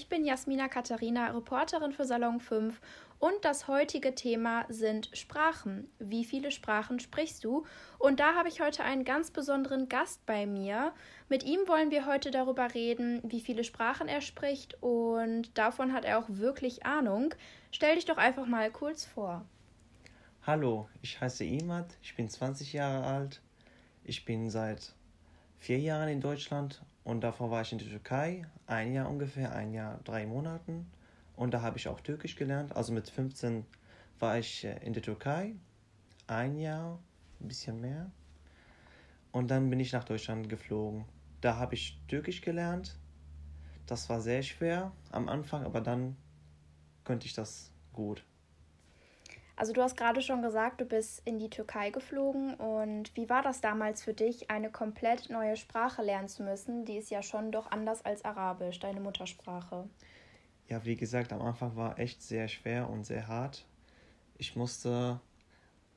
Ich bin Jasmina Katharina, Reporterin für Salon 5 und das heutige Thema sind Sprachen. Wie viele Sprachen sprichst du? Und da habe ich heute einen ganz besonderen Gast bei mir. Mit ihm wollen wir heute darüber reden, wie viele Sprachen er spricht und davon hat er auch wirklich Ahnung. Stell dich doch einfach mal kurz vor. Hallo, ich heiße Imad, ich bin 20 Jahre alt. Ich bin seit vier Jahren in Deutschland und davor war ich in der Türkei, ein Jahr ungefähr, ein Jahr, drei Monaten. Und da habe ich auch Türkisch gelernt. Also mit 15 war ich äh, in der Türkei, ein Jahr, ein bisschen mehr. Und dann bin ich nach Deutschland geflogen. Da habe ich Türkisch gelernt. Das war sehr schwer am Anfang, aber dann konnte ich das gut. Also du hast gerade schon gesagt, du bist in die Türkei geflogen und wie war das damals für dich, eine komplett neue Sprache lernen zu müssen? Die ist ja schon doch anders als Arabisch, deine Muttersprache. Ja, wie gesagt, am Anfang war echt sehr schwer und sehr hart. Ich musste,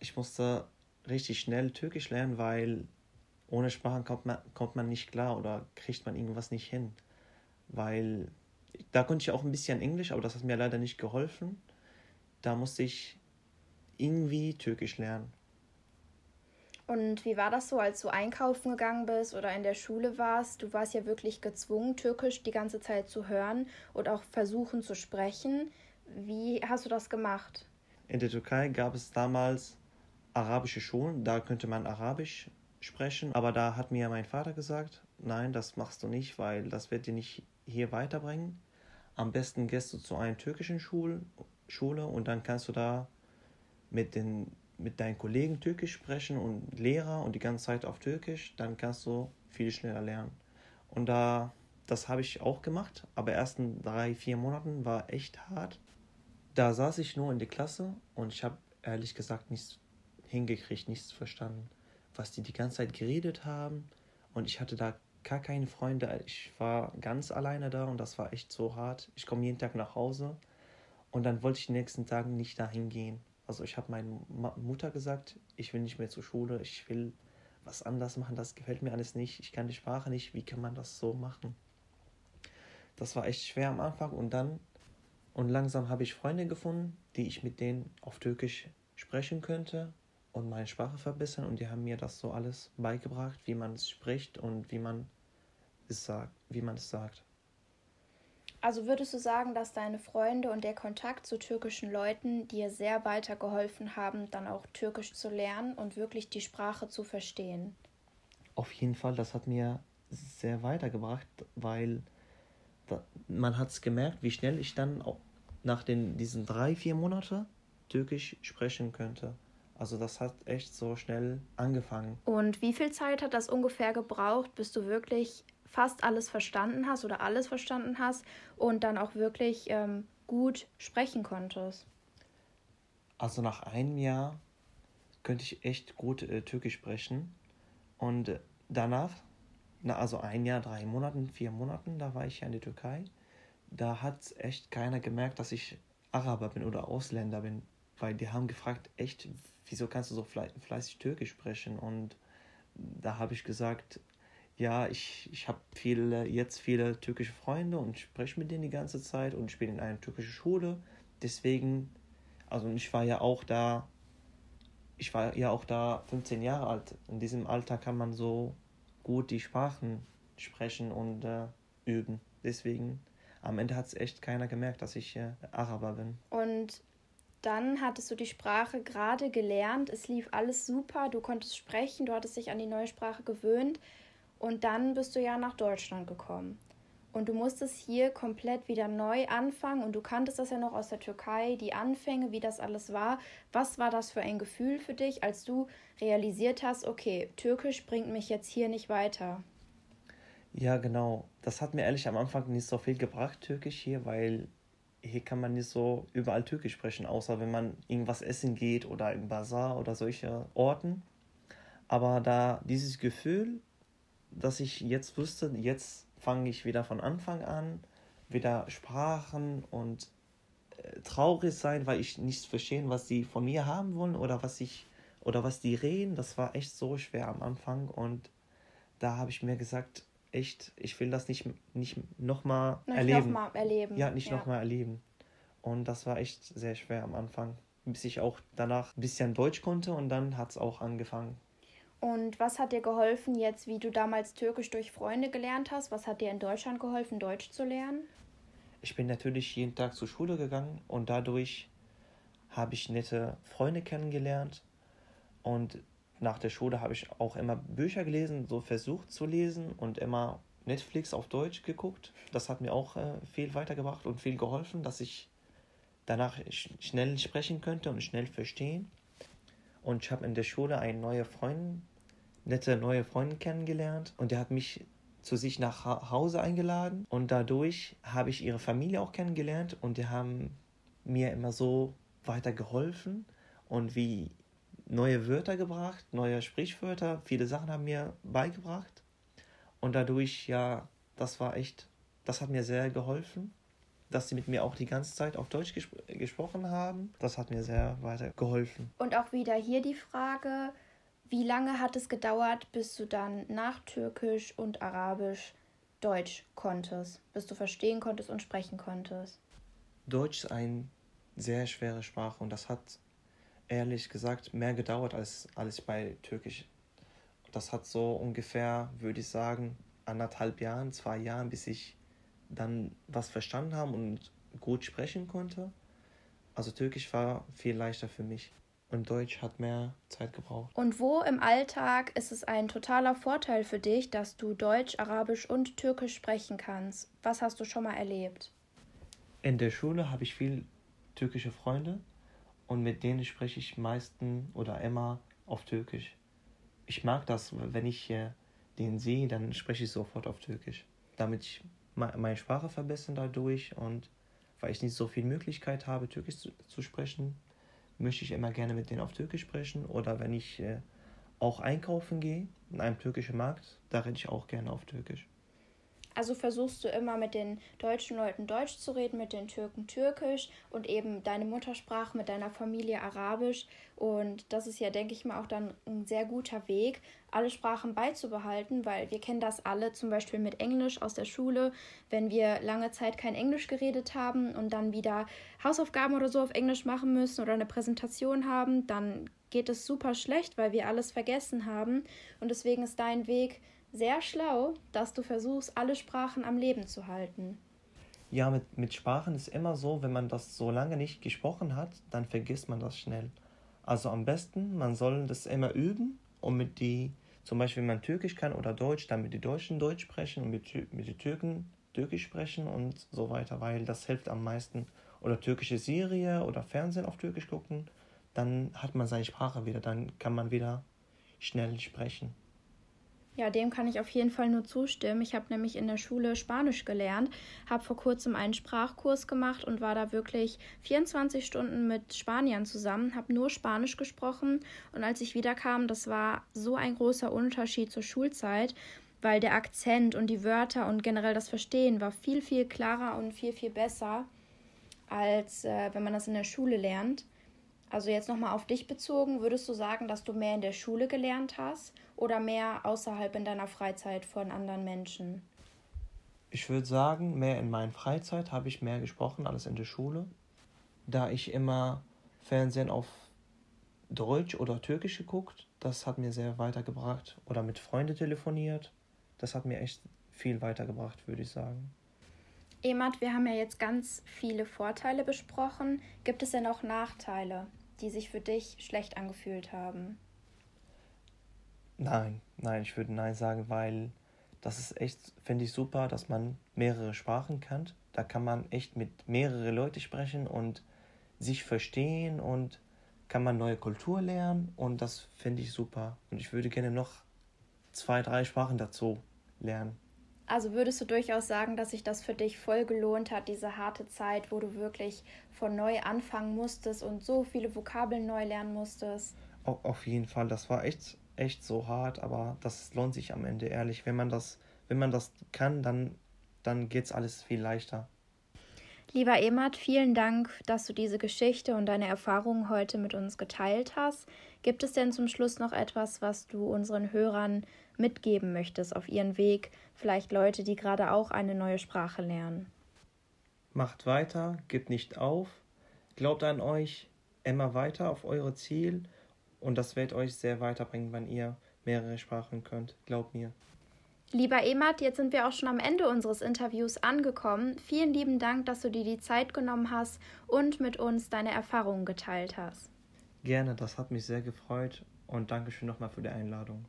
ich musste richtig schnell Türkisch lernen, weil ohne Sprachen kommt man, kommt man nicht klar oder kriegt man irgendwas nicht hin. Weil da konnte ich auch ein bisschen Englisch, aber das hat mir leider nicht geholfen. Da musste ich irgendwie Türkisch lernen. Und wie war das so, als du einkaufen gegangen bist oder in der Schule warst? Du warst ja wirklich gezwungen, Türkisch die ganze Zeit zu hören und auch versuchen zu sprechen. Wie hast du das gemacht? In der Türkei gab es damals arabische Schulen, da könnte man Arabisch sprechen, aber da hat mir mein Vater gesagt, nein, das machst du nicht, weil das wird dir nicht hier weiterbringen. Am besten gehst du zu einer türkischen Schule, Schule und dann kannst du da mit, den, mit deinen Kollegen Türkisch sprechen und Lehrer und die ganze Zeit auf Türkisch, dann kannst du viel schneller lernen. Und da, das habe ich auch gemacht, aber ersten drei, vier Monaten war echt hart. Da saß ich nur in der Klasse und ich habe ehrlich gesagt nichts hingekriegt, nichts verstanden, was die die ganze Zeit geredet haben. Und ich hatte da gar keine Freunde. Ich war ganz alleine da und das war echt so hart. Ich komme jeden Tag nach Hause und dann wollte ich die nächsten Tage nicht dahin gehen. Also ich habe meiner Mutter gesagt, ich will nicht mehr zur Schule, ich will was anders machen, das gefällt mir alles nicht, ich kann die Sprache nicht, wie kann man das so machen? Das war echt schwer am Anfang und dann und langsam habe ich Freunde gefunden, die ich mit denen auf Türkisch sprechen könnte und meine Sprache verbessern und die haben mir das so alles beigebracht, wie man es spricht und wie man es sagt, wie man es sagt. Also würdest du sagen, dass deine Freunde und der Kontakt zu türkischen Leuten dir sehr weitergeholfen haben, dann auch Türkisch zu lernen und wirklich die Sprache zu verstehen? Auf jeden Fall, das hat mir sehr weitergebracht, weil man hat es gemerkt, wie schnell ich dann auch nach den, diesen drei, vier Monaten Türkisch sprechen könnte. Also das hat echt so schnell angefangen. Und wie viel Zeit hat das ungefähr gebraucht, bis du wirklich fast alles verstanden hast oder alles verstanden hast und dann auch wirklich ähm, gut sprechen konntest? Also nach einem Jahr könnte ich echt gut äh, Türkisch sprechen. Und danach, na, also ein Jahr, drei Monaten, vier Monaten, da war ich ja in der Türkei. Da hat echt keiner gemerkt, dass ich Araber bin oder Ausländer bin. Weil die haben gefragt, echt, wieso kannst du so fleißig Türkisch sprechen? Und da habe ich gesagt, ja, ich, ich habe viele, jetzt viele türkische Freunde und spreche mit denen die ganze Zeit und ich bin in einer türkischen Schule. Deswegen, also ich war ja auch da, ich war ja auch da 15 Jahre alt. In diesem Alter kann man so gut die Sprachen sprechen und äh, üben. Deswegen, am Ende hat es echt keiner gemerkt, dass ich äh, Araber bin. Und dann hattest du die Sprache gerade gelernt, es lief alles super, du konntest sprechen, du hattest dich an die neue Sprache gewöhnt. Und dann bist du ja nach Deutschland gekommen. Und du musstest hier komplett wieder neu anfangen und du kanntest das ja noch aus der Türkei, die Anfänge, wie das alles war. Was war das für ein Gefühl für dich, als du realisiert hast, okay, Türkisch bringt mich jetzt hier nicht weiter? Ja, genau. Das hat mir ehrlich am Anfang nicht so viel gebracht, Türkisch hier, weil hier kann man nicht so überall Türkisch sprechen, außer wenn man irgendwas essen geht oder im Bazar oder solche Orten. Aber da dieses Gefühl dass ich jetzt wusste, jetzt fange ich wieder von Anfang an, wieder Sprachen und äh, traurig sein, weil ich nicht verstehen, was sie von mir haben wollen oder was ich oder was die reden. Das war echt so schwer am Anfang und da habe ich mir gesagt, echt, ich will das nicht, nicht nochmal erleben. Noch mal erleben. Ja, nicht ja. nochmal erleben. Und das war echt sehr schwer am Anfang, bis ich auch danach ein bisschen Deutsch konnte und dann hat es auch angefangen. Und was hat dir geholfen jetzt, wie du damals Türkisch durch Freunde gelernt hast? Was hat dir in Deutschland geholfen, Deutsch zu lernen? Ich bin natürlich jeden Tag zur Schule gegangen und dadurch habe ich nette Freunde kennengelernt. Und nach der Schule habe ich auch immer Bücher gelesen, so versucht zu lesen und immer Netflix auf Deutsch geguckt. Das hat mir auch äh, viel weitergebracht und viel geholfen, dass ich danach sch schnell sprechen könnte und schnell verstehen. Und ich habe in der Schule eine neue Freundin, nette neue Freundin kennengelernt. Und der hat mich zu sich nach Hause eingeladen. Und dadurch habe ich ihre Familie auch kennengelernt. Und die haben mir immer so weiter geholfen und wie neue Wörter gebracht, neue Sprichwörter, viele Sachen haben mir beigebracht. Und dadurch ja, das war echt, das hat mir sehr geholfen dass sie mit mir auch die ganze Zeit auf Deutsch gespr gesprochen haben. Das hat mir sehr weiter geholfen. Und auch wieder hier die Frage, wie lange hat es gedauert, bis du dann nach Türkisch und Arabisch Deutsch konntest, bis du verstehen konntest und sprechen konntest? Deutsch ist eine sehr schwere Sprache und das hat ehrlich gesagt mehr gedauert als alles bei Türkisch. Das hat so ungefähr, würde ich sagen, anderthalb Jahren, zwei Jahren, bis ich dann was verstanden haben und gut sprechen konnte. Also Türkisch war viel leichter für mich und Deutsch hat mehr Zeit gebraucht. Und wo im Alltag ist es ein totaler Vorteil für dich, dass du Deutsch, Arabisch und Türkisch sprechen kannst? Was hast du schon mal erlebt? In der Schule habe ich viel türkische Freunde und mit denen spreche ich meistens oder immer auf Türkisch. Ich mag das, wenn ich den sehe, dann spreche ich sofort auf Türkisch, damit ich meine Sprache verbessern dadurch und weil ich nicht so viel Möglichkeit habe, Türkisch zu, zu sprechen, möchte ich immer gerne mit denen auf Türkisch sprechen oder wenn ich äh, auch einkaufen gehe in einem türkischen Markt, da rede ich auch gerne auf Türkisch. Also versuchst du immer mit den deutschen Leuten Deutsch zu reden, mit den Türken Türkisch und eben deine Muttersprache mit deiner Familie Arabisch. Und das ist ja, denke ich mal, auch dann ein sehr guter Weg, alle Sprachen beizubehalten, weil wir kennen das alle zum Beispiel mit Englisch aus der Schule. Wenn wir lange Zeit kein Englisch geredet haben und dann wieder Hausaufgaben oder so auf Englisch machen müssen oder eine Präsentation haben, dann geht es super schlecht, weil wir alles vergessen haben. Und deswegen ist dein Weg, sehr schlau, dass du versuchst, alle Sprachen am Leben zu halten. Ja, mit, mit Sprachen ist immer so, wenn man das so lange nicht gesprochen hat, dann vergisst man das schnell. Also am besten, man soll das immer üben und mit die, zum Beispiel wenn man Türkisch kann oder Deutsch, dann mit den Deutschen Deutsch sprechen und mit, mit den Türken Türkisch sprechen und so weiter, weil das hilft am meisten. Oder türkische Serie oder Fernsehen auf Türkisch gucken, dann hat man seine Sprache wieder, dann kann man wieder schnell sprechen. Ja, dem kann ich auf jeden Fall nur zustimmen. Ich habe nämlich in der Schule Spanisch gelernt, habe vor kurzem einen Sprachkurs gemacht und war da wirklich 24 Stunden mit Spaniern zusammen, habe nur Spanisch gesprochen und als ich wiederkam, das war so ein großer Unterschied zur Schulzeit, weil der Akzent und die Wörter und generell das Verstehen war viel, viel klarer und viel, viel besser, als äh, wenn man das in der Schule lernt. Also jetzt nochmal auf dich bezogen, würdest du sagen, dass du mehr in der Schule gelernt hast oder mehr außerhalb in deiner Freizeit von anderen Menschen? Ich würde sagen, mehr in meiner Freizeit habe ich mehr gesprochen als in der Schule, da ich immer Fernsehen auf Deutsch oder Türkisch geguckt. Das hat mir sehr weitergebracht. Oder mit Freunden telefoniert. Das hat mir echt viel weitergebracht, würde ich sagen. Emat, wir haben ja jetzt ganz viele Vorteile besprochen. Gibt es denn auch Nachteile, die sich für dich schlecht angefühlt haben? Nein, nein, ich würde nein sagen, weil das ist echt, finde ich super, dass man mehrere Sprachen kann. Da kann man echt mit mehreren Leuten sprechen und sich verstehen und kann man neue Kultur lernen und das finde ich super. Und ich würde gerne noch zwei, drei Sprachen dazu lernen. Also würdest du durchaus sagen, dass sich das für dich voll gelohnt hat, diese harte Zeit, wo du wirklich von neu anfangen musstest und so viele Vokabeln neu lernen musstest? Auf jeden Fall, das war echt echt so hart, aber das lohnt sich am Ende ehrlich. Wenn man das, wenn man das kann, dann, dann geht's alles viel leichter. Lieber Emad, vielen Dank, dass du diese Geschichte und deine Erfahrungen heute mit uns geteilt hast. Gibt es denn zum Schluss noch etwas, was du unseren Hörern mitgeben möchtest auf ihren Weg, vielleicht Leute, die gerade auch eine neue Sprache lernen. Macht weiter, gebt nicht auf, glaubt an euch, immer weiter auf eure Ziel und das wird euch sehr weiterbringen, wenn ihr mehrere Sprachen könnt. Glaubt mir. Lieber Emat, jetzt sind wir auch schon am Ende unseres Interviews angekommen. Vielen lieben Dank, dass du dir die Zeit genommen hast und mit uns deine Erfahrungen geteilt hast. Gerne, das hat mich sehr gefreut und Dankeschön nochmal für die Einladung.